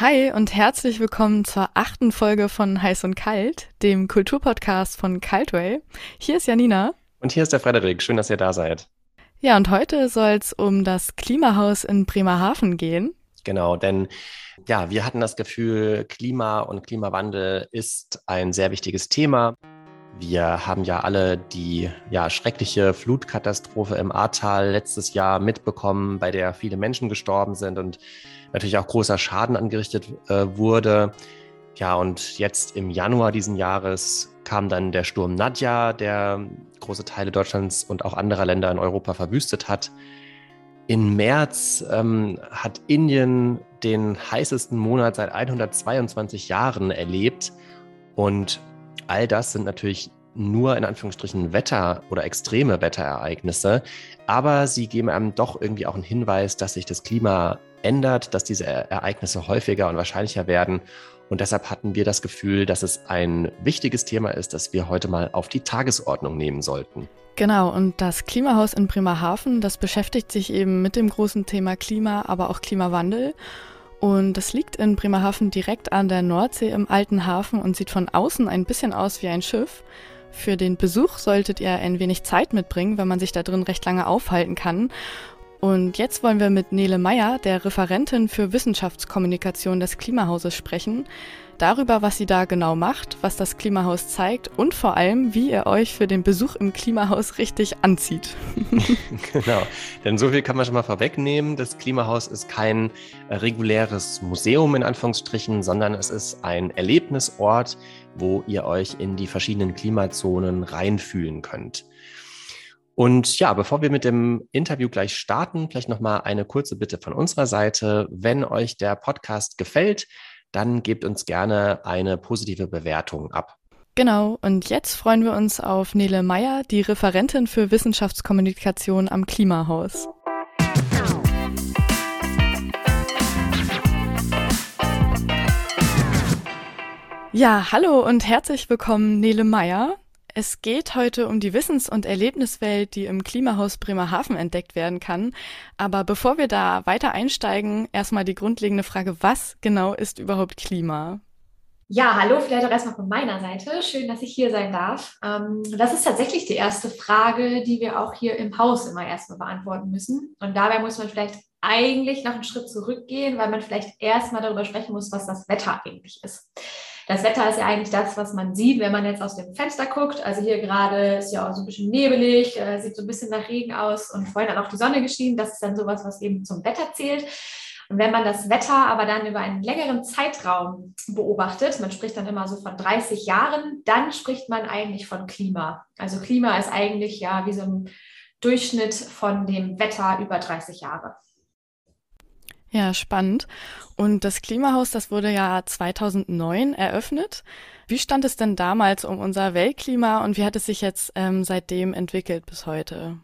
Hi und herzlich willkommen zur achten Folge von Heiß und Kalt, dem Kulturpodcast von Kaltway. Hier ist Janina. Und hier ist der Frederik. Schön, dass ihr da seid. Ja, und heute soll es um das Klimahaus in Bremerhaven gehen. Genau, denn ja, wir hatten das Gefühl, Klima und Klimawandel ist ein sehr wichtiges Thema. Wir haben ja alle die ja, schreckliche Flutkatastrophe im Ahrtal letztes Jahr mitbekommen, bei der viele Menschen gestorben sind und natürlich auch großer Schaden angerichtet äh, wurde. Ja, und jetzt im Januar diesen Jahres kam dann der Sturm Nadja, der große Teile Deutschlands und auch anderer Länder in Europa verwüstet hat. Im März ähm, hat Indien den heißesten Monat seit 122 Jahren erlebt. Und all das sind natürlich nur in Anführungsstrichen Wetter oder extreme Wetterereignisse, aber sie geben einem doch irgendwie auch einen Hinweis, dass sich das Klima ändert, dass diese Ereignisse häufiger und wahrscheinlicher werden. Und deshalb hatten wir das Gefühl, dass es ein wichtiges Thema ist, das wir heute mal auf die Tagesordnung nehmen sollten. Genau, und das Klimahaus in Bremerhaven, das beschäftigt sich eben mit dem großen Thema Klima, aber auch Klimawandel. Und das liegt in Bremerhaven direkt an der Nordsee im alten Hafen und sieht von außen ein bisschen aus wie ein Schiff. Für den Besuch solltet ihr ein wenig Zeit mitbringen, wenn man sich da drin recht lange aufhalten kann. Und jetzt wollen wir mit Nele Meyer, der Referentin für Wissenschaftskommunikation des Klimahauses, sprechen. Darüber, was sie da genau macht, was das Klimahaus zeigt und vor allem, wie ihr euch für den Besuch im Klimahaus richtig anzieht. genau, denn so viel kann man schon mal vorwegnehmen. Das Klimahaus ist kein äh, reguläres Museum in Anführungsstrichen, sondern es ist ein Erlebnisort, wo ihr euch in die verschiedenen Klimazonen reinfühlen könnt. Und ja, bevor wir mit dem Interview gleich starten, vielleicht noch mal eine kurze Bitte von unserer Seite. Wenn euch der Podcast gefällt, dann gebt uns gerne eine positive Bewertung ab. Genau, und jetzt freuen wir uns auf Nele Meyer, die Referentin für Wissenschaftskommunikation am Klimahaus. Ja, hallo und herzlich willkommen, Nele Meyer. Es geht heute um die Wissens- und Erlebniswelt, die im Klimahaus Bremerhaven entdeckt werden kann. Aber bevor wir da weiter einsteigen, erstmal die grundlegende Frage, was genau ist überhaupt Klima? Ja, hallo, vielleicht auch erstmal von meiner Seite. Schön, dass ich hier sein darf. Ähm, das ist tatsächlich die erste Frage, die wir auch hier im Haus immer erstmal beantworten müssen. Und dabei muss man vielleicht eigentlich noch einen Schritt zurückgehen, weil man vielleicht erstmal darüber sprechen muss, was das Wetter eigentlich ist. Das Wetter ist ja eigentlich das, was man sieht, wenn man jetzt aus dem Fenster guckt. Also hier gerade ist ja auch so ein bisschen nebelig, äh, sieht so ein bisschen nach Regen aus und vorhin hat auch die Sonne geschienen. Das ist dann sowas, was eben zum Wetter zählt. Und wenn man das Wetter aber dann über einen längeren Zeitraum beobachtet, man spricht dann immer so von 30 Jahren, dann spricht man eigentlich von Klima. Also Klima ist eigentlich ja wie so ein Durchschnitt von dem Wetter über 30 Jahre. Ja, spannend. Und das Klimahaus, das wurde ja 2009 eröffnet. Wie stand es denn damals um unser Weltklima und wie hat es sich jetzt ähm, seitdem entwickelt bis heute?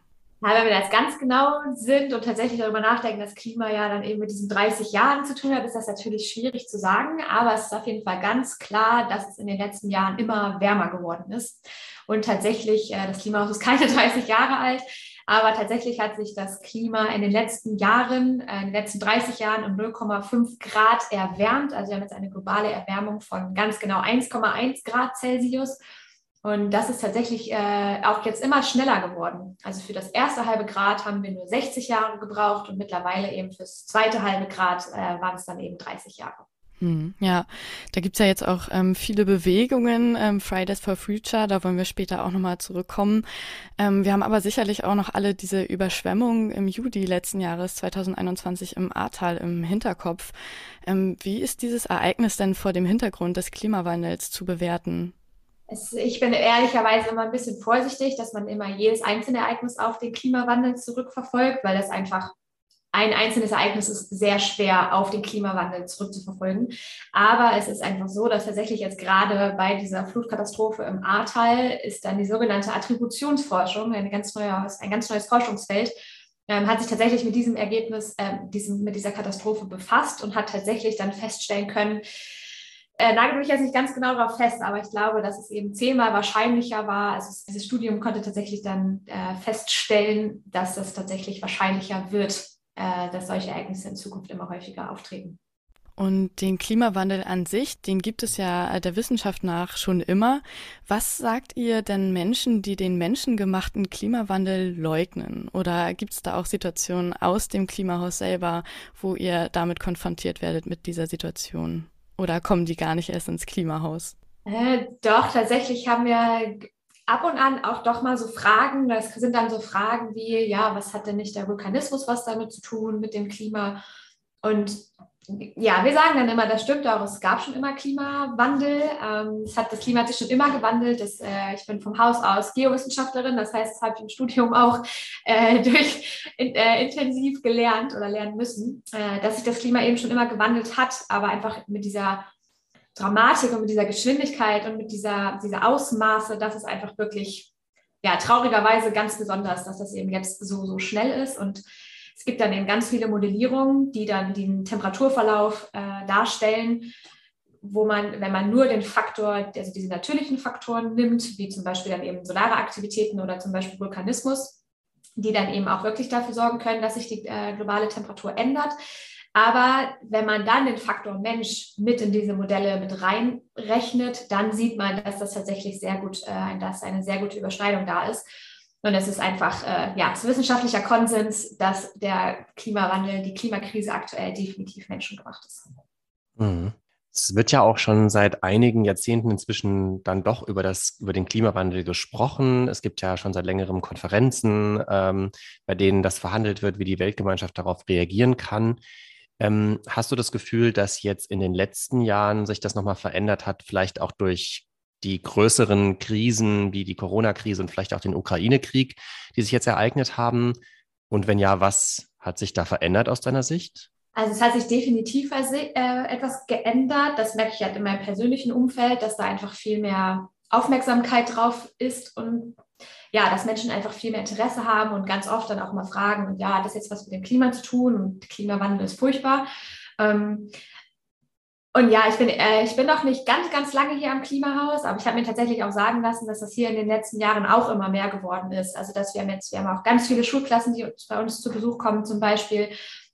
Ja, wenn wir jetzt ganz genau sind und tatsächlich darüber nachdenken, dass Klima ja dann eben mit diesen 30 Jahren zu tun hat, ist das natürlich schwierig zu sagen. Aber es ist auf jeden Fall ganz klar, dass es in den letzten Jahren immer wärmer geworden ist. Und tatsächlich, äh, das Klimahaus ist keine 30 Jahre alt. Aber tatsächlich hat sich das Klima in den letzten Jahren, äh, in den letzten 30 Jahren um 0,5 Grad erwärmt. Also wir haben jetzt eine globale Erwärmung von ganz genau 1,1 Grad Celsius. Und das ist tatsächlich äh, auch jetzt immer schneller geworden. Also für das erste halbe Grad haben wir nur 60 Jahre gebraucht und mittlerweile eben fürs zweite halbe Grad äh, waren es dann eben 30 Jahre. Hm, ja, da gibt's ja jetzt auch ähm, viele Bewegungen, ähm, Fridays for Future, da wollen wir später auch nochmal zurückkommen. Ähm, wir haben aber sicherlich auch noch alle diese Überschwemmungen im Juli letzten Jahres 2021 im Ahrtal im Hinterkopf. Ähm, wie ist dieses Ereignis denn vor dem Hintergrund des Klimawandels zu bewerten? Es, ich bin ehrlicherweise immer ein bisschen vorsichtig, dass man immer jedes einzelne Ereignis auf den Klimawandel zurückverfolgt, weil das einfach ein einzelnes Ereignis ist sehr schwer auf den Klimawandel zurückzuverfolgen. Aber es ist einfach so, dass tatsächlich jetzt gerade bei dieser Flutkatastrophe im Ahrtal ist dann die sogenannte Attributionsforschung, ein ganz, neues, ein ganz neues Forschungsfeld, ähm, hat sich tatsächlich mit diesem Ergebnis, äh, diesem, mit dieser Katastrophe befasst und hat tatsächlich dann feststellen können, äh, nagel mich jetzt nicht ganz genau darauf fest, aber ich glaube, dass es eben zehnmal wahrscheinlicher war. Also dieses Studium konnte tatsächlich dann äh, feststellen, dass es tatsächlich wahrscheinlicher wird, äh, dass solche Ereignisse in Zukunft immer häufiger auftreten. Und den Klimawandel an sich, den gibt es ja der Wissenschaft nach schon immer. Was sagt ihr denn Menschen, die den menschengemachten Klimawandel leugnen? Oder gibt es da auch Situationen aus dem Klimahaus selber, wo ihr damit konfrontiert werdet mit dieser Situation? Oder kommen die gar nicht erst ins Klimahaus? Äh, doch, tatsächlich haben wir ab und an auch doch mal so Fragen. Das sind dann so Fragen wie, ja, was hat denn nicht der Vulkanismus was damit zu tun mit dem Klima? Und ja, wir sagen dann immer, das stimmt auch, es gab schon immer Klimawandel. Ähm, es hat, das Klima hat sich schon immer gewandelt. Das, äh, ich bin vom Haus aus Geowissenschaftlerin, das heißt, das habe ich im Studium auch äh, durch, äh, intensiv gelernt oder lernen müssen, dass sich das Klima eben schon immer gewandelt hat, aber einfach mit dieser Dramatik und mit dieser Geschwindigkeit und mit dieser, dieser Ausmaße, das ist einfach wirklich, ja, traurigerweise ganz besonders, dass das eben jetzt so, so schnell ist und es gibt dann eben ganz viele Modellierungen, die dann den Temperaturverlauf äh, darstellen, wo man, wenn man nur den Faktor, also diese natürlichen Faktoren nimmt, wie zum Beispiel dann eben solare Aktivitäten oder zum Beispiel Vulkanismus, die dann eben auch wirklich dafür sorgen können, dass sich die äh, globale Temperatur ändert. Aber wenn man dann den Faktor Mensch mit in diese Modelle mit reinrechnet, dann sieht man, dass das tatsächlich sehr gut, äh, dass eine sehr gute Überschneidung da ist. Und es ist einfach, äh, ja, es ist wissenschaftlicher Konsens, dass der Klimawandel, die Klimakrise aktuell definitiv menschengemacht ist. Mhm. Es wird ja auch schon seit einigen Jahrzehnten inzwischen dann doch über das, über den Klimawandel gesprochen. Es gibt ja schon seit längerem Konferenzen, ähm, bei denen das verhandelt wird, wie die Weltgemeinschaft darauf reagieren kann. Ähm, hast du das Gefühl, dass jetzt in den letzten Jahren sich das nochmal verändert hat, vielleicht auch durch die größeren Krisen wie die Corona-Krise und vielleicht auch den Ukraine-Krieg, die sich jetzt ereignet haben? Und wenn ja, was hat sich da verändert aus deiner Sicht? Also es hat sich definitiv äh, etwas geändert. Das merke ich halt in meinem persönlichen Umfeld, dass da einfach viel mehr Aufmerksamkeit drauf ist und ja, dass Menschen einfach viel mehr Interesse haben und ganz oft dann auch mal fragen, und ja, hat das jetzt was mit dem Klima zu tun und Klimawandel ist furchtbar. Ähm, und ja, ich bin, äh, ich bin noch nicht ganz, ganz lange hier am Klimahaus, aber ich habe mir tatsächlich auch sagen lassen, dass das hier in den letzten Jahren auch immer mehr geworden ist. Also dass wir haben jetzt, wir haben auch ganz viele Schulklassen, die bei uns zu Besuch kommen zum Beispiel.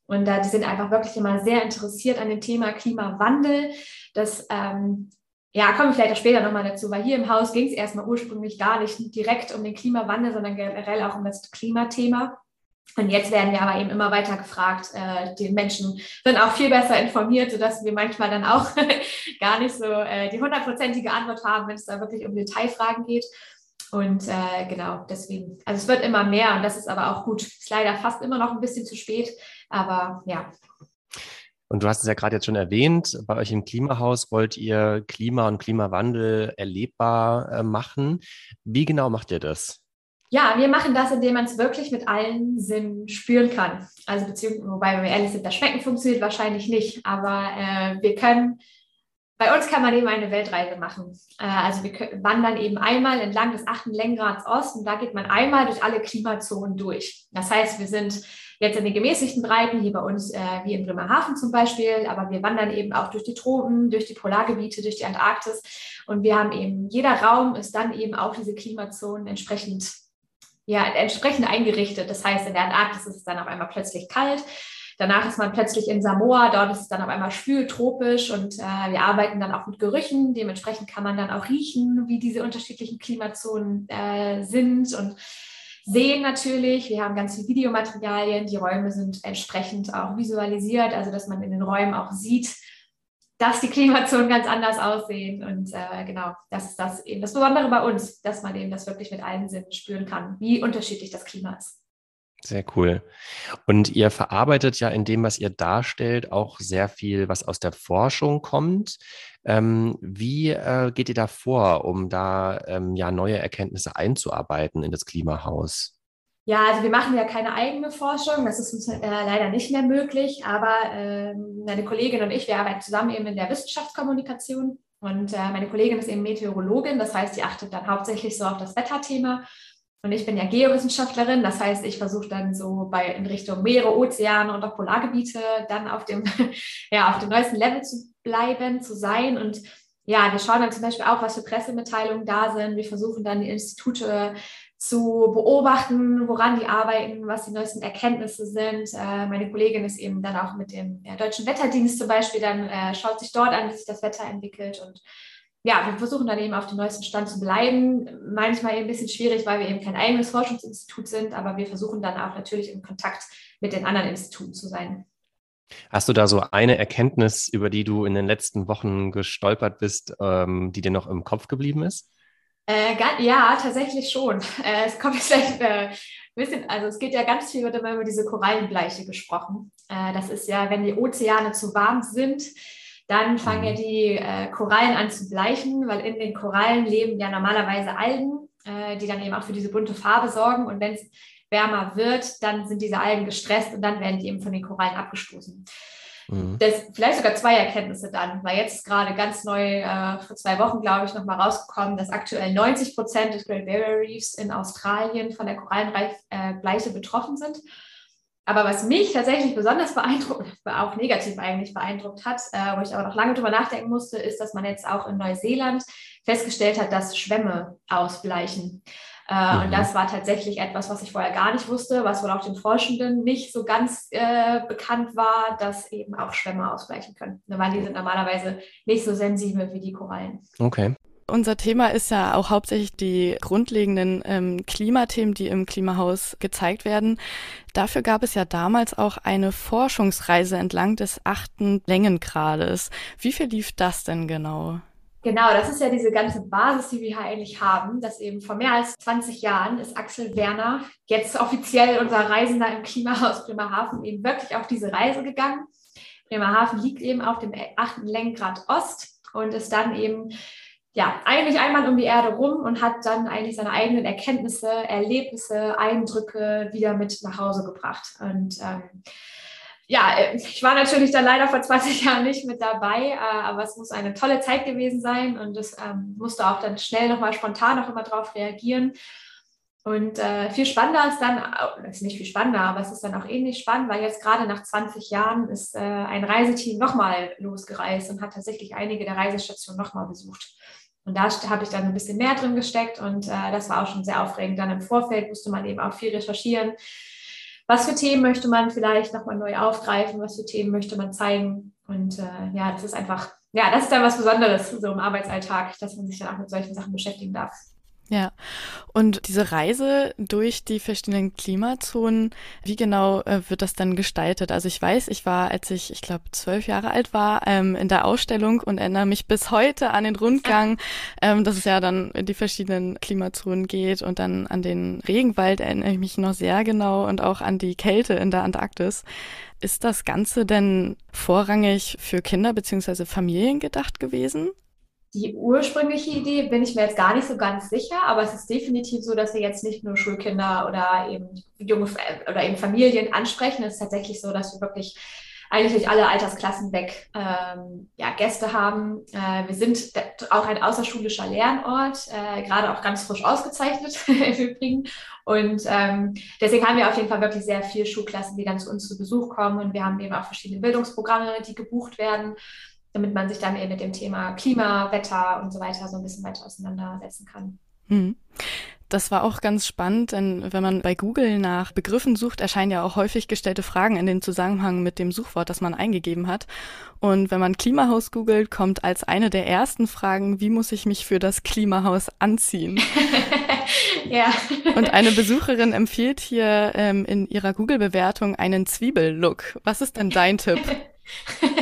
Und äh, die sind einfach wirklich immer sehr interessiert an dem Thema Klimawandel. Das ähm, ja, kommen wir vielleicht auch später nochmal dazu, weil hier im Haus ging es erstmal ursprünglich gar nicht direkt um den Klimawandel, sondern generell auch um das Klimathema. Und jetzt werden wir aber eben immer weiter gefragt. Äh, die Menschen sind auch viel besser informiert, sodass wir manchmal dann auch gar nicht so äh, die hundertprozentige Antwort haben, wenn es da wirklich um Detailfragen geht. Und äh, genau, deswegen, also es wird immer mehr und das ist aber auch gut. Ist leider fast immer noch ein bisschen zu spät, aber ja. Und du hast es ja gerade jetzt schon erwähnt, bei euch im Klimahaus wollt ihr Klima und Klimawandel erlebbar äh, machen. Wie genau macht ihr das? Ja, wir machen das, indem man es wirklich mit allen Sinnen spüren kann. Also beziehungsweise, wobei, wenn wir ehrlich sind, das Schmecken funktioniert wahrscheinlich nicht, aber äh, wir können, bei uns kann man eben eine Weltreise machen. Äh, also wir wandern eben einmal entlang des achten Längengrads Ost und da geht man einmal durch alle Klimazonen durch. Das heißt, wir sind jetzt in den gemäßigten Breiten, hier bei uns äh, wie in Bremerhaven zum Beispiel, aber wir wandern eben auch durch die Tropen, durch die Polargebiete, durch die Antarktis und wir haben eben, jeder Raum ist dann eben auch diese Klimazonen entsprechend ja, entsprechend eingerichtet. Das heißt, in der Antarktis ist es dann auf einmal plötzlich kalt. Danach ist man plötzlich in Samoa, dort ist es dann auf einmal schwül, tropisch und äh, wir arbeiten dann auch mit Gerüchen. Dementsprechend kann man dann auch riechen, wie diese unterschiedlichen Klimazonen äh, sind und sehen natürlich. Wir haben ganz viele Videomaterialien. Die Räume sind entsprechend auch visualisiert, also dass man in den Räumen auch sieht, dass die Klimazonen ganz anders aussehen. Und äh, genau, das ist das eben das Besondere bei uns, dass man eben das wirklich mit allen Sinnen spüren kann, wie unterschiedlich das Klima ist. Sehr cool. Und ihr verarbeitet ja in dem, was ihr darstellt, auch sehr viel, was aus der Forschung kommt. Ähm, wie äh, geht ihr da vor, um da ähm, ja neue Erkenntnisse einzuarbeiten in das Klimahaus? Ja, also wir machen ja keine eigene Forschung, das ist uns äh, leider nicht mehr möglich, aber äh, meine Kollegin und ich, wir arbeiten zusammen eben in der Wissenschaftskommunikation und äh, meine Kollegin ist eben Meteorologin, das heißt, sie achtet dann hauptsächlich so auf das Wetterthema und ich bin ja Geowissenschaftlerin, das heißt, ich versuche dann so bei in Richtung Meere, Ozeane und auch Polargebiete dann auf dem, ja, auf dem neuesten Level zu bleiben, zu sein und ja, wir schauen dann zum Beispiel auch, was für Pressemitteilungen da sind. Wir versuchen dann die Institute zu beobachten, woran die arbeiten, was die neuesten Erkenntnisse sind. Äh, meine Kollegin ist eben dann auch mit dem Deutschen Wetterdienst zum Beispiel, dann äh, schaut sich dort an, wie sich das Wetter entwickelt und ja, wir versuchen dann eben auf dem neuesten Stand zu bleiben. Manchmal eben ein bisschen schwierig, weil wir eben kein eigenes Forschungsinstitut sind, aber wir versuchen dann auch natürlich in Kontakt mit den anderen Instituten zu sein. Hast du da so eine Erkenntnis, über die du in den letzten Wochen gestolpert bist, ähm, die dir noch im Kopf geblieben ist? Äh, ja, tatsächlich schon. Äh, es kommt vielleicht äh, ein bisschen, also es geht ja ganz viel, wird immer über diese Korallenbleiche gesprochen. Äh, das ist ja, wenn die Ozeane zu warm sind, dann fangen ja mhm. die äh, Korallen an zu bleichen, weil in den Korallen leben ja normalerweise Algen, äh, die dann eben auch für diese bunte Farbe sorgen. Und wenn es wärmer wird, dann sind diese Algen gestresst und dann werden die eben von den Korallen abgestoßen. Mhm. Das, vielleicht sogar zwei Erkenntnisse dann, weil jetzt gerade ganz neu äh, vor zwei Wochen, glaube ich, nochmal rausgekommen, dass aktuell 90 Prozent des Great Barrier Reefs in Australien von der Korallenbleiche äh, betroffen sind. Aber was mich tatsächlich besonders beeindruckt, auch negativ eigentlich beeindruckt hat, äh, wo ich aber noch lange drüber nachdenken musste, ist, dass man jetzt auch in Neuseeland festgestellt hat, dass Schwämme ausbleichen. Äh, mhm. Und das war tatsächlich etwas, was ich vorher gar nicht wusste, was wohl auch den Forschenden nicht so ganz äh, bekannt war, dass eben auch Schwämme ausgleichen können. Weil die sind normalerweise nicht so sensibel wie die Korallen. Okay. Unser Thema ist ja auch hauptsächlich die grundlegenden ähm, Klimathemen, die im Klimahaus gezeigt werden. Dafür gab es ja damals auch eine Forschungsreise entlang des achten Längengrades. Wie viel lief das denn genau? Genau, das ist ja diese ganze Basis, die wir hier eigentlich haben, dass eben vor mehr als 20 Jahren ist Axel Werner, jetzt offiziell unser Reisender im Klimahaus Bremerhaven, eben wirklich auf diese Reise gegangen. Bremerhaven liegt eben auf dem achten Längengrad Ost und ist dann eben ja, eigentlich einmal um die Erde rum und hat dann eigentlich seine eigenen Erkenntnisse, Erlebnisse, Eindrücke wieder mit nach Hause gebracht. Und ähm, ja, äh, ich war natürlich dann leider vor 20 Jahren nicht mit dabei, äh, aber es muss eine tolle Zeit gewesen sein und es ähm, musste auch dann schnell nochmal spontan noch immer drauf reagieren. Und äh, viel spannender ist dann, äh, ist nicht viel spannender, aber es ist dann auch ähnlich spannend, weil jetzt gerade nach 20 Jahren ist äh, ein Reiseteam nochmal losgereist und hat tatsächlich einige der Reisestationen nochmal besucht. Und da habe ich dann ein bisschen mehr drin gesteckt und äh, das war auch schon sehr aufregend. Dann im Vorfeld musste man eben auch viel recherchieren was für Themen möchte man vielleicht nochmal neu aufgreifen, was für Themen möchte man zeigen. Und äh, ja, das ist einfach, ja, das ist dann was Besonderes so im Arbeitsalltag, dass man sich dann auch mit solchen Sachen beschäftigen darf. Ja, und diese Reise durch die verschiedenen Klimazonen, wie genau äh, wird das dann gestaltet? Also ich weiß, ich war, als ich, ich glaube, zwölf Jahre alt war, ähm, in der Ausstellung und erinnere mich bis heute an den Rundgang, ähm, dass es ja dann in die verschiedenen Klimazonen geht und dann an den Regenwald erinnere ich mich noch sehr genau und auch an die Kälte in der Antarktis. Ist das Ganze denn vorrangig für Kinder beziehungsweise Familien gedacht gewesen? Die ursprüngliche Idee bin ich mir jetzt gar nicht so ganz sicher, aber es ist definitiv so, dass wir jetzt nicht nur Schulkinder oder eben junge oder eben Familien ansprechen. Es ist tatsächlich so, dass wir wirklich eigentlich durch alle Altersklassen weg ähm, ja, Gäste haben. Äh, wir sind auch ein außerschulischer Lernort, äh, gerade auch ganz frisch ausgezeichnet im Übrigen. Und ähm, deswegen haben wir auf jeden Fall wirklich sehr viele Schulklassen, die dann zu uns zu Besuch kommen. Und wir haben eben auch verschiedene Bildungsprogramme, die gebucht werden damit man sich dann eben mit dem Thema Klima, Wetter und so weiter so ein bisschen weiter auseinandersetzen kann. Hm. Das war auch ganz spannend, denn wenn man bei Google nach Begriffen sucht, erscheinen ja auch häufig gestellte Fragen in dem Zusammenhang mit dem Suchwort, das man eingegeben hat. Und wenn man Klimahaus googelt, kommt als eine der ersten Fragen, wie muss ich mich für das Klimahaus anziehen? ja. Und eine Besucherin empfiehlt hier ähm, in ihrer Google-Bewertung einen Zwiebellook. Was ist denn dein Tipp?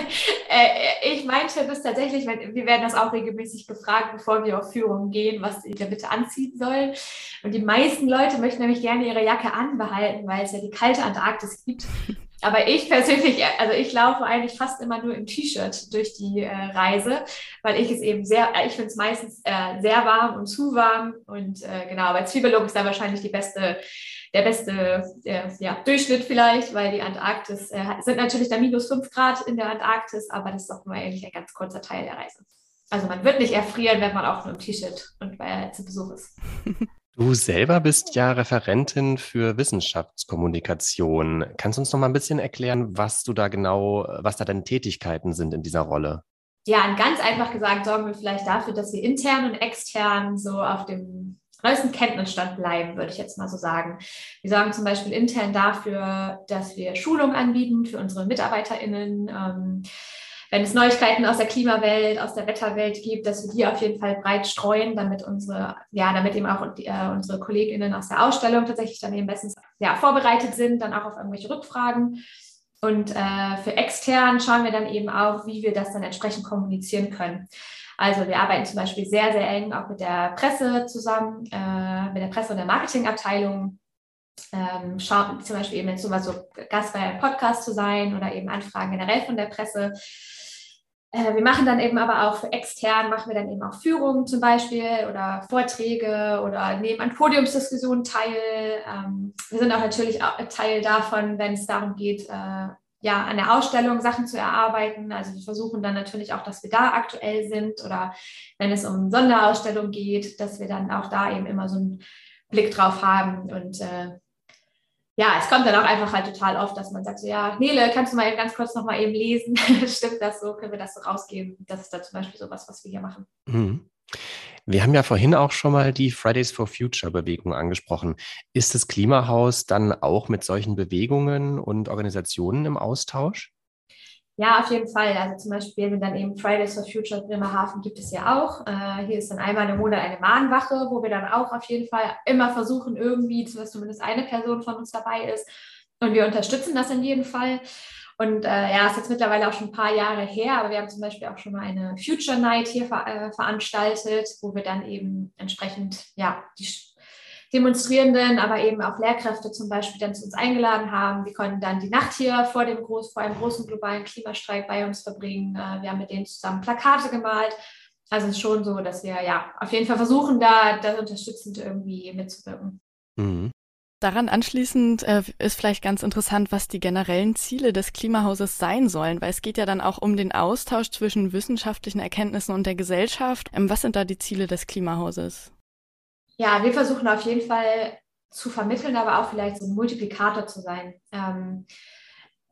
äh, ich mein Tipp ist tatsächlich, wir werden das auch regelmäßig gefragt, bevor wir auf Führung gehen, was da bitte anziehen sollen. Und die meisten Leute möchten nämlich gerne ihre Jacke anbehalten, weil es ja die kalte Antarktis gibt. Aber ich persönlich, also ich laufe eigentlich fast immer nur im T-Shirt durch die äh, Reise, weil ich es eben sehr, äh, ich finde es meistens äh, sehr warm und zu warm. Und äh, genau, aber Zwiebellook ist da wahrscheinlich die beste der beste äh, ja, Durchschnitt vielleicht, weil die Antarktis äh, sind natürlich da minus 5 Grad in der Antarktis, aber das ist auch nur eigentlich ein ganz kurzer Teil der Reise. Also man wird nicht erfrieren, wenn man auch nur im T-Shirt und bei zu Besuch ist. Du selber bist ja Referentin für Wissenschaftskommunikation. Kannst du uns noch mal ein bisschen erklären, was du da genau, was da deine Tätigkeiten sind in dieser Rolle? Ja, ganz einfach gesagt sorgen wir vielleicht dafür, dass wir intern und extern so auf dem neuesten Kenntnisstand bleiben, würde ich jetzt mal so sagen. Wir sorgen zum Beispiel intern dafür, dass wir Schulung anbieten für unsere MitarbeiterInnen. Ähm, wenn es Neuigkeiten aus der Klimawelt, aus der Wetterwelt gibt, dass wir die auf jeden Fall breit streuen, damit unsere, ja, damit eben auch äh, unsere KollegInnen aus der Ausstellung tatsächlich dann eben bestens ja, vorbereitet sind, dann auch auf irgendwelche Rückfragen. Und äh, für extern schauen wir dann eben auch, wie wir das dann entsprechend kommunizieren können. Also wir arbeiten zum Beispiel sehr, sehr eng auch mit der Presse zusammen, äh, mit der Presse und der Marketingabteilung. Ähm, schauen, zum Beispiel eben jetzt so, so Gast bei einem Podcast zu sein oder eben Anfragen generell von der Presse. Äh, wir machen dann eben aber auch für extern, machen wir dann eben auch Führungen zum Beispiel oder Vorträge oder nehmen an Podiumsdiskussionen teil. Ähm, wir sind auch natürlich auch Teil davon, wenn es darum geht, äh, ja, an der Ausstellung Sachen zu erarbeiten. Also wir versuchen dann natürlich auch, dass wir da aktuell sind oder wenn es um Sonderausstellungen geht, dass wir dann auch da eben immer so einen Blick drauf haben. Und äh, ja, es kommt dann auch einfach halt total oft, dass man sagt, so, ja, Nele, kannst du mal ganz kurz noch mal eben lesen? Stimmt das so? Können wir das so rausgeben? Das ist dann zum Beispiel so was, was wir hier machen. Mhm. Wir haben ja vorhin auch schon mal die Fridays for Future Bewegung angesprochen. Ist das Klimahaus dann auch mit solchen Bewegungen und Organisationen im Austausch? Ja, auf jeden Fall. Also zum Beispiel dann eben Fridays for Future Bremerhaven gibt es ja auch. Äh, hier ist dann einmal im Monat eine Mahnwache, wo wir dann auch auf jeden Fall immer versuchen, irgendwie, dass zumindest eine Person von uns dabei ist. Und wir unterstützen das in jedem Fall. Und äh, ja, ist jetzt mittlerweile auch schon ein paar Jahre her, aber wir haben zum Beispiel auch schon mal eine Future Night hier ver äh, veranstaltet, wo wir dann eben entsprechend ja die Demonstrierenden, aber eben auch Lehrkräfte zum Beispiel dann zu uns eingeladen haben. Die konnten dann die Nacht hier vor, dem Groß, vor einem großen globalen Klimastreik bei uns verbringen. Äh, wir haben mit denen zusammen Plakate gemalt. Also es ist schon so, dass wir ja auf jeden Fall versuchen, da das unterstützend irgendwie mitzuwirken. Mhm. Daran anschließend äh, ist vielleicht ganz interessant, was die generellen Ziele des Klimahauses sein sollen, weil es geht ja dann auch um den Austausch zwischen wissenschaftlichen Erkenntnissen und der Gesellschaft. Ähm, was sind da die Ziele des Klimahauses? Ja, wir versuchen auf jeden Fall zu vermitteln, aber auch vielleicht so ein Multiplikator zu sein. Ähm,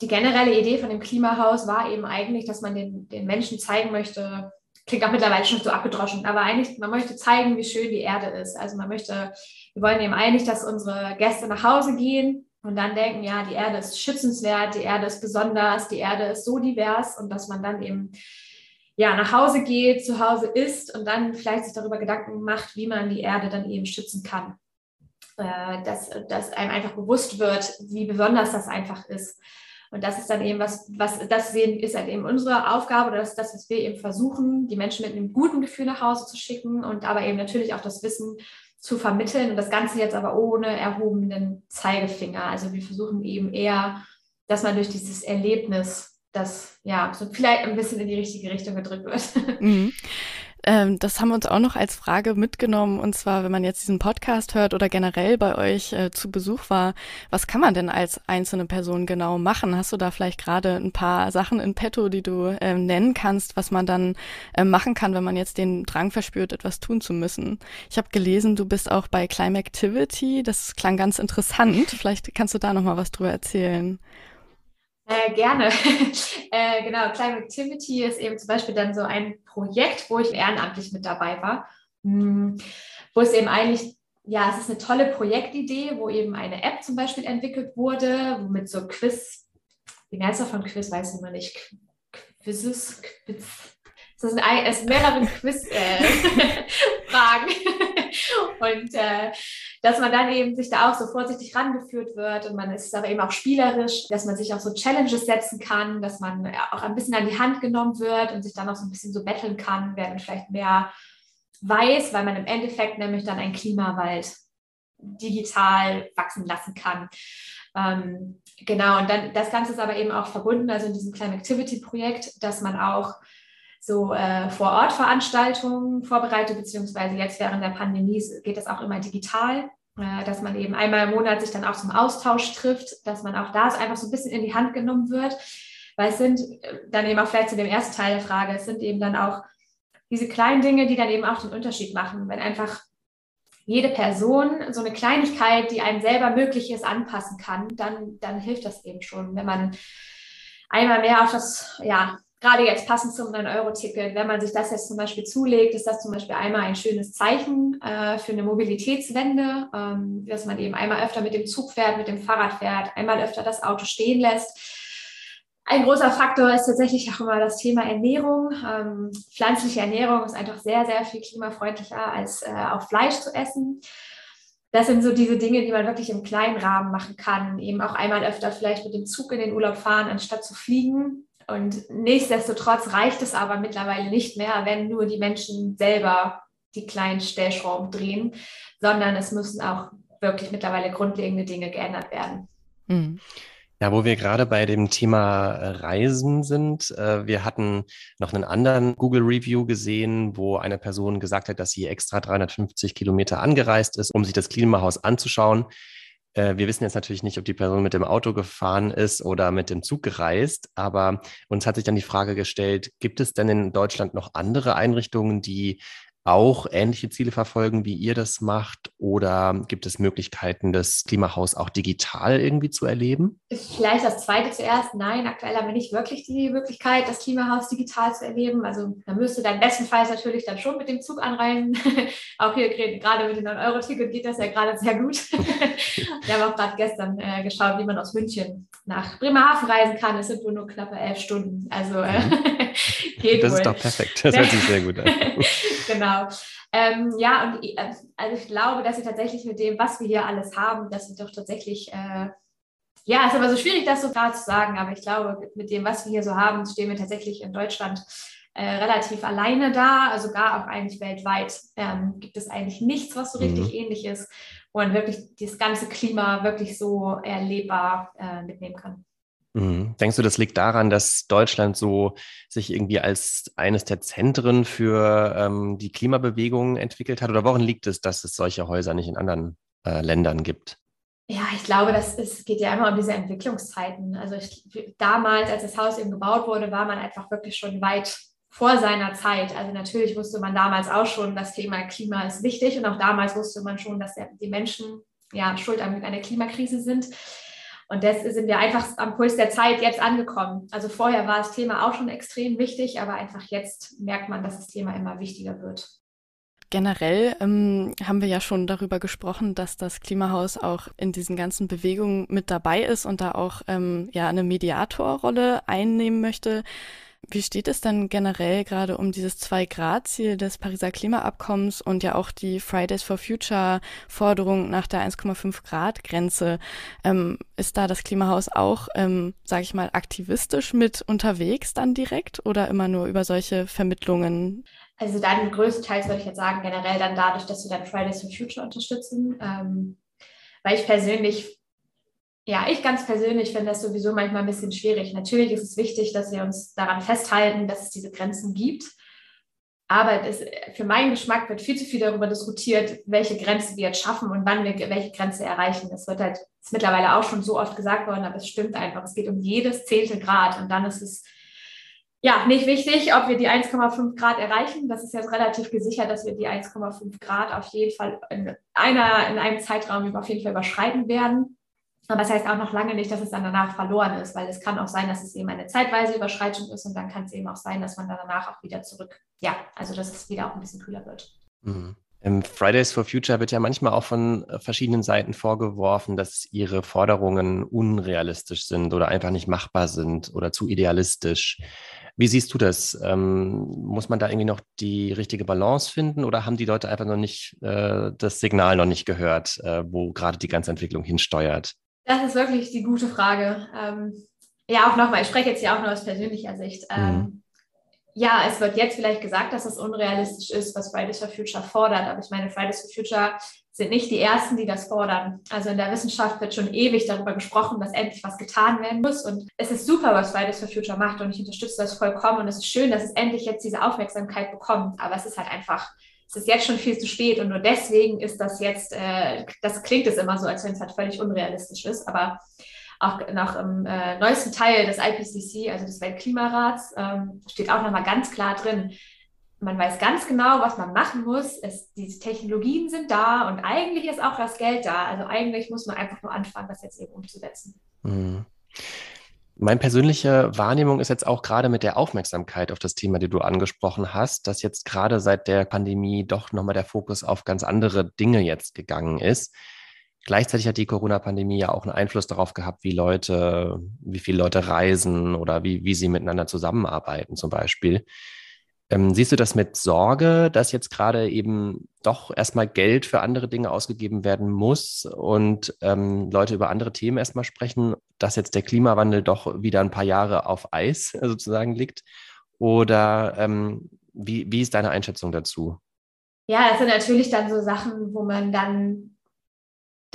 die generelle Idee von dem Klimahaus war eben eigentlich, dass man den, den Menschen zeigen möchte, klingt auch mittlerweile schon so abgedroschen, aber eigentlich, man möchte zeigen, wie schön die Erde ist. Also man möchte wir wollen eben eigentlich, dass unsere Gäste nach Hause gehen und dann denken, ja, die Erde ist schützenswert, die Erde ist besonders, die Erde ist so divers und dass man dann eben ja, nach Hause geht, zu Hause ist und dann vielleicht sich darüber Gedanken macht, wie man die Erde dann eben schützen kann. Äh, dass, dass einem einfach bewusst wird, wie besonders das einfach ist. Und das ist dann eben was, was das sehen, ist halt eben unsere Aufgabe oder das ist das, was wir eben versuchen, die Menschen mit einem guten Gefühl nach Hause zu schicken und aber eben natürlich auch das Wissen, zu vermitteln und das Ganze jetzt aber ohne erhobenen Zeigefinger. Also wir versuchen eben eher, dass man durch dieses Erlebnis, das ja so vielleicht ein bisschen in die richtige Richtung gedrückt wird. Mhm. Ähm, das haben wir uns auch noch als Frage mitgenommen. Und zwar, wenn man jetzt diesen Podcast hört oder generell bei euch äh, zu Besuch war, was kann man denn als einzelne Person genau machen? Hast du da vielleicht gerade ein paar Sachen in petto, die du äh, nennen kannst, was man dann äh, machen kann, wenn man jetzt den Drang verspürt, etwas tun zu müssen? Ich habe gelesen, du bist auch bei Climactivity. Das klang ganz interessant. Vielleicht kannst du da noch mal was drüber erzählen. Äh, gerne. äh, genau, Climate Activity ist eben zum Beispiel dann so ein Projekt, wo ich ehrenamtlich mit dabei war, hm, wo es eben eigentlich, ja, es ist eine tolle Projektidee, wo eben eine App zum Beispiel entwickelt wurde, womit so Quiz, heißt das von Quiz, weiß ich immer nicht, Quizzes, Quiz, es sind mehrere Quiz-Fragen. Äh, und äh, dass man dann eben sich da auch so vorsichtig rangeführt wird und man ist aber eben auch spielerisch, dass man sich auch so Challenges setzen kann, dass man auch ein bisschen an die Hand genommen wird und sich dann auch so ein bisschen so betteln kann, wer dann vielleicht mehr weiß, weil man im Endeffekt nämlich dann einen Klimawald digital wachsen lassen kann. Ähm, genau, und dann das Ganze ist aber eben auch verbunden, also in diesem Climate Activity Projekt, dass man auch so äh, Vor-Ort-Veranstaltungen vorbereitet, beziehungsweise jetzt während der Pandemie geht das auch immer digital, äh, dass man eben einmal im Monat sich dann auch zum Austausch trifft, dass man auch da einfach so ein bisschen in die Hand genommen wird, weil es sind äh, dann eben auch vielleicht zu dem ersten Teil der Frage, es sind eben dann auch diese kleinen Dinge, die dann eben auch den Unterschied machen, wenn einfach jede Person so eine Kleinigkeit, die einem selber möglich ist, anpassen kann, dann, dann hilft das eben schon, wenn man einmal mehr auf das, ja, gerade jetzt passend zum 9-Euro-Ticket, wenn man sich das jetzt zum Beispiel zulegt, ist das zum Beispiel einmal ein schönes Zeichen äh, für eine Mobilitätswende, ähm, dass man eben einmal öfter mit dem Zug fährt, mit dem Fahrrad fährt, einmal öfter das Auto stehen lässt. Ein großer Faktor ist tatsächlich auch immer das Thema Ernährung. Ähm, pflanzliche Ernährung ist einfach sehr, sehr viel klimafreundlicher als äh, auch Fleisch zu essen. Das sind so diese Dinge, die man wirklich im kleinen Rahmen machen kann. Eben auch einmal öfter vielleicht mit dem Zug in den Urlaub fahren, anstatt zu fliegen. Und nichtsdestotrotz reicht es aber mittlerweile nicht mehr, wenn nur die Menschen selber die kleinen Stellschrauben drehen, sondern es müssen auch wirklich mittlerweile grundlegende Dinge geändert werden. Mhm. Ja, wo wir gerade bei dem Thema Reisen sind, äh, wir hatten noch einen anderen Google Review gesehen, wo eine Person gesagt hat, dass sie extra 350 Kilometer angereist ist, um sich das Klimahaus anzuschauen. Äh, wir wissen jetzt natürlich nicht, ob die Person mit dem Auto gefahren ist oder mit dem Zug gereist, aber uns hat sich dann die Frage gestellt, gibt es denn in Deutschland noch andere Einrichtungen, die auch ähnliche Ziele verfolgen, wie ihr das macht? Oder gibt es Möglichkeiten, das Klimahaus auch digital irgendwie zu erleben? Vielleicht das zweite zuerst. Nein, aktuell haben wir nicht wirklich die Möglichkeit, das Klimahaus digital zu erleben. Also da müsste dann bestenfalls natürlich dann schon mit dem Zug anreisen. auch hier gerade mit dem 9-Euro-Ticket geht das ja gerade sehr gut. wir haben auch gerade gestern äh, geschaut, wie man aus München nach Bremerhaven reisen kann. Es sind wohl nur knappe elf Stunden. Also äh, mhm. geht Das wohl. ist doch perfekt. Das hört sich sehr gut an. genau. Ähm, ja, und äh, also ich glaube, dass sie tatsächlich mit dem, was wir hier alles haben, dass sie doch tatsächlich, äh, ja, es ist aber so schwierig, das so klar zu sagen, aber ich glaube, mit dem, was wir hier so haben, stehen wir tatsächlich in Deutschland äh, relativ alleine da, also gar auch eigentlich weltweit ähm, gibt es eigentlich nichts, was so richtig mhm. ähnlich ist, wo man wirklich das ganze Klima wirklich so erlebbar äh, mitnehmen kann. Mhm. Denkst du, das liegt daran, dass Deutschland so sich irgendwie als eines der Zentren für ähm, die Klimabewegung entwickelt hat? Oder woran liegt es, dass es solche Häuser nicht in anderen äh, Ländern gibt? Ja, ich glaube, das ist, geht ja immer um diese Entwicklungszeiten. Also ich, damals, als das Haus eben gebaut wurde, war man einfach wirklich schon weit vor seiner Zeit. Also natürlich wusste man damals auch schon, das Thema Klima ist wichtig und auch damals wusste man schon, dass die Menschen ja schuld an einer Klimakrise sind. Und das sind wir einfach am Puls der Zeit jetzt angekommen. Also vorher war das Thema auch schon extrem wichtig, aber einfach jetzt merkt man, dass das Thema immer wichtiger wird. Generell ähm, haben wir ja schon darüber gesprochen, dass das Klimahaus auch in diesen ganzen Bewegungen mit dabei ist und da auch ähm, ja eine Mediatorrolle einnehmen möchte. Wie steht es dann generell gerade um dieses Zwei-Grad-Ziel des Pariser Klimaabkommens und ja auch die Fridays for Future-Forderung nach der 1,5-Grad-Grenze? Ähm, ist da das Klimahaus auch, ähm, sage ich mal, aktivistisch mit unterwegs dann direkt oder immer nur über solche Vermittlungen? Also dann größtenteils würde ich jetzt sagen, generell dann dadurch, dass wir dann Fridays for Future unterstützen, ähm, weil ich persönlich ja, ich ganz persönlich finde das sowieso manchmal ein bisschen schwierig. Natürlich ist es wichtig, dass wir uns daran festhalten, dass es diese Grenzen gibt. Aber das, für meinen Geschmack wird viel zu viel darüber diskutiert, welche Grenze wir jetzt schaffen und wann wir welche Grenze erreichen. Das wird halt ist mittlerweile auch schon so oft gesagt worden, aber es stimmt einfach. Es geht um jedes zehnte Grad und dann ist es ja nicht wichtig, ob wir die 1,5 Grad erreichen. Das ist jetzt relativ gesichert, dass wir die 1,5 Grad auf jeden Fall in einer in einem Zeitraum auf jeden Fall überschreiten werden. Aber das heißt auch noch lange nicht, dass es dann danach verloren ist, weil es kann auch sein, dass es eben eine zeitweise Überschreitung ist und dann kann es eben auch sein, dass man dann danach auch wieder zurück, ja, also dass es wieder auch ein bisschen kühler wird. Mhm. Fridays for Future wird ja manchmal auch von äh, verschiedenen Seiten vorgeworfen, dass ihre Forderungen unrealistisch sind oder einfach nicht machbar sind oder zu idealistisch. Wie siehst du das? Ähm, muss man da irgendwie noch die richtige Balance finden oder haben die Leute einfach noch nicht äh, das Signal noch nicht gehört, äh, wo gerade die ganze Entwicklung hinsteuert? Das ist wirklich die gute Frage. Ähm, ja, auch nochmal, ich spreche jetzt ja auch nur aus persönlicher Sicht. Ähm, mhm. Ja, es wird jetzt vielleicht gesagt, dass es unrealistisch ist, was Fridays for Future fordert. Aber ich meine, Fridays for Future sind nicht die Ersten, die das fordern. Also in der Wissenschaft wird schon ewig darüber gesprochen, dass endlich was getan werden muss. Und es ist super, was Fridays for Future macht. Und ich unterstütze das vollkommen. Und es ist schön, dass es endlich jetzt diese Aufmerksamkeit bekommt. Aber es ist halt einfach es ist jetzt schon viel zu spät und nur deswegen ist das jetzt, äh, das klingt es immer so, als wenn es halt völlig unrealistisch ist, aber auch nach dem äh, neuesten Teil des IPCC, also des Weltklimarats, ähm, steht auch nochmal ganz klar drin, man weiß ganz genau, was man machen muss. Es, die Technologien sind da und eigentlich ist auch das Geld da. Also eigentlich muss man einfach nur anfangen, das jetzt eben umzusetzen. Mhm. Meine persönliche Wahrnehmung ist jetzt auch gerade mit der Aufmerksamkeit auf das Thema, die du angesprochen hast, dass jetzt gerade seit der Pandemie doch nochmal der Fokus auf ganz andere Dinge jetzt gegangen ist. Gleichzeitig hat die Corona-Pandemie ja auch einen Einfluss darauf gehabt, wie Leute, wie viele Leute reisen oder wie, wie sie miteinander zusammenarbeiten zum Beispiel. Ähm, siehst du das mit Sorge, dass jetzt gerade eben doch erstmal Geld für andere Dinge ausgegeben werden muss und ähm, Leute über andere Themen erstmal sprechen, dass jetzt der Klimawandel doch wieder ein paar Jahre auf Eis sozusagen liegt? Oder ähm, wie, wie ist deine Einschätzung dazu? Ja, das sind natürlich dann so Sachen, wo man dann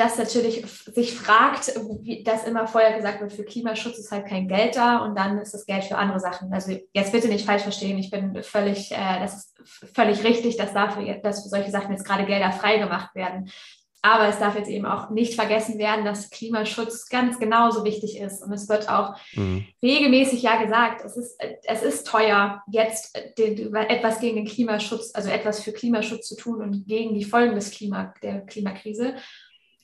das natürlich sich fragt, wie das immer vorher gesagt wird, für Klimaschutz ist halt kein Geld da und dann ist das Geld für andere Sachen. Also jetzt bitte nicht falsch verstehen, ich bin völlig, äh, das ist völlig richtig, dass dafür, dass für solche Sachen jetzt gerade Gelder freigemacht werden. Aber es darf jetzt eben auch nicht vergessen werden, dass Klimaschutz ganz genauso wichtig ist. Und es wird auch mhm. regelmäßig ja gesagt, es ist, es ist teuer, jetzt den, etwas gegen den Klimaschutz, also etwas für Klimaschutz zu tun und gegen die Folgen des Klima, der Klimakrise.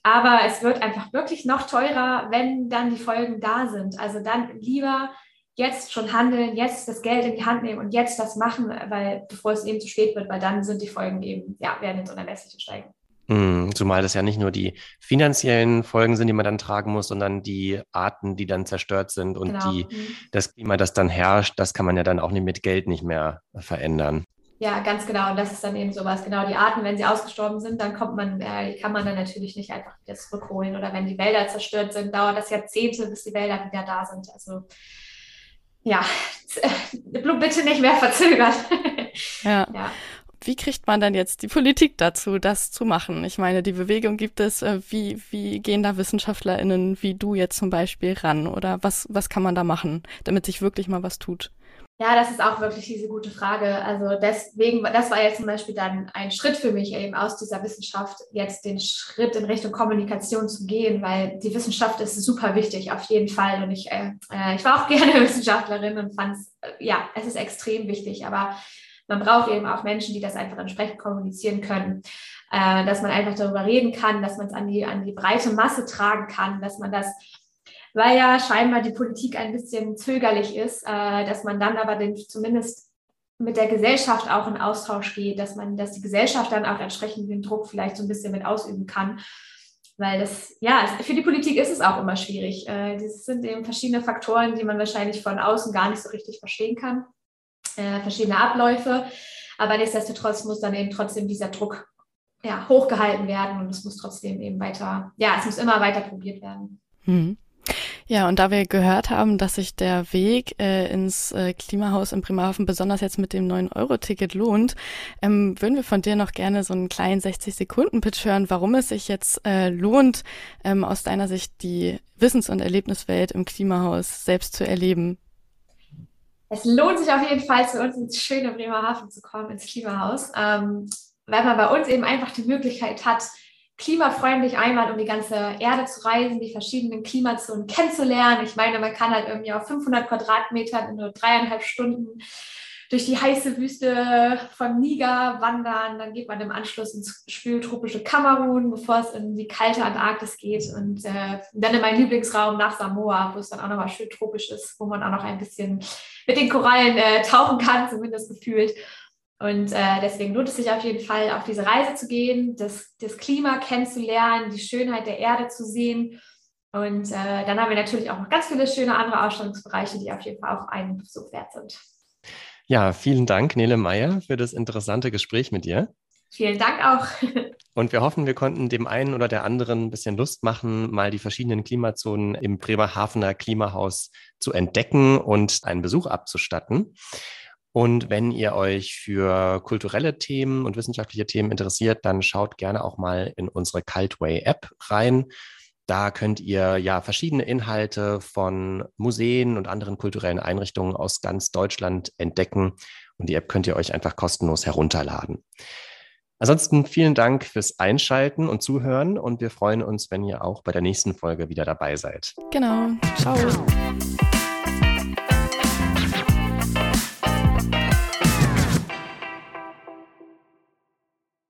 Aber es wird einfach wirklich noch teurer, wenn dann die Folgen da sind. Also dann lieber jetzt schon handeln, jetzt das Geld in die Hand nehmen und jetzt das machen, weil bevor es eben zu spät wird, weil dann sind die Folgen eben, ja, werden ins Unermessliche steigen. Hm, zumal das ja nicht nur die finanziellen Folgen sind, die man dann tragen muss, sondern die Arten, die dann zerstört sind und genau. die, mhm. das Klima, das dann herrscht, das kann man ja dann auch nicht mit Geld nicht mehr verändern. Ja, ganz genau. Und das ist dann eben sowas. Genau, die Arten, wenn sie ausgestorben sind, dann kommt man, äh, kann man dann natürlich nicht einfach wieder zurückholen. Oder wenn die Wälder zerstört sind, dauert das Jahrzehnte, bis die Wälder wieder da sind. Also ja, bitte nicht mehr verzögern. Ja. ja. Wie kriegt man dann jetzt die Politik dazu, das zu machen? Ich meine, die Bewegung gibt es. Äh, wie, wie gehen da WissenschaftlerInnen wie du jetzt zum Beispiel ran? Oder was, was kann man da machen, damit sich wirklich mal was tut? Ja, das ist auch wirklich diese gute Frage. Also deswegen, das war jetzt zum Beispiel dann ein Schritt für mich eben aus dieser Wissenschaft, jetzt den Schritt in Richtung Kommunikation zu gehen, weil die Wissenschaft ist super wichtig, auf jeden Fall. Und ich, äh, äh ich war auch gerne Wissenschaftlerin und fand es, äh, ja, es ist extrem wichtig. Aber man braucht eben auch Menschen, die das einfach entsprechend kommunizieren können, äh, dass man einfach darüber reden kann, dass man es an die, an die breite Masse tragen kann, dass man das weil ja scheinbar die Politik ein bisschen zögerlich ist, äh, dass man dann aber den, zumindest mit der Gesellschaft auch in Austausch geht, dass man, dass die Gesellschaft dann auch entsprechend den Druck vielleicht so ein bisschen mit ausüben kann. Weil das, ja, für die Politik ist es auch immer schwierig. Äh, das sind eben verschiedene Faktoren, die man wahrscheinlich von außen gar nicht so richtig verstehen kann. Äh, verschiedene Abläufe. Aber nichtsdestotrotz muss dann eben trotzdem dieser Druck ja, hochgehalten werden und es muss trotzdem eben weiter, ja, es muss immer weiter probiert werden. Mhm. Ja, und da wir gehört haben, dass sich der Weg äh, ins äh, Klimahaus in Bremerhaven besonders jetzt mit dem 9-Euro-Ticket lohnt, ähm, würden wir von dir noch gerne so einen kleinen 60-Sekunden-Pitch hören, warum es sich jetzt äh, lohnt, ähm, aus deiner Sicht die Wissens- und Erlebniswelt im Klimahaus selbst zu erleben. Es lohnt sich auf jeden Fall, zu uns ins schöne Bremerhaven zu kommen, ins Klimahaus, ähm, weil man bei uns eben einfach die Möglichkeit hat, klimafreundlich einmal um die ganze Erde zu reisen, die verschiedenen Klimazonen kennenzulernen. Ich meine, man kann halt irgendwie auf 500 Quadratmetern in nur dreieinhalb Stunden durch die heiße Wüste von Niger wandern. Dann geht man im Anschluss ins schwültropische Kamerun, bevor es in die kalte Antarktis geht. Und äh, dann in meinen Lieblingsraum nach Samoa, wo es dann auch nochmal schön tropisch ist, wo man auch noch ein bisschen mit den Korallen äh, tauchen kann, zumindest gefühlt. Und äh, deswegen lohnt es sich auf jeden Fall, auf diese Reise zu gehen, das, das Klima kennenzulernen, die Schönheit der Erde zu sehen. Und äh, dann haben wir natürlich auch noch ganz viele schöne andere Ausstellungsbereiche, die auf jeden Fall auch einen Besuch wert sind. Ja, vielen Dank, Nele Meyer, für das interessante Gespräch mit dir. Vielen Dank auch. Und wir hoffen, wir konnten dem einen oder der anderen ein bisschen Lust machen, mal die verschiedenen Klimazonen im Bremerhavener Klimahaus zu entdecken und einen Besuch abzustatten. Und wenn ihr euch für kulturelle Themen und wissenschaftliche Themen interessiert, dann schaut gerne auch mal in unsere Cultway App rein. Da könnt ihr ja verschiedene Inhalte von Museen und anderen kulturellen Einrichtungen aus ganz Deutschland entdecken. Und die App könnt ihr euch einfach kostenlos herunterladen. Ansonsten vielen Dank fürs Einschalten und Zuhören und wir freuen uns, wenn ihr auch bei der nächsten Folge wieder dabei seid. Genau. Ciao.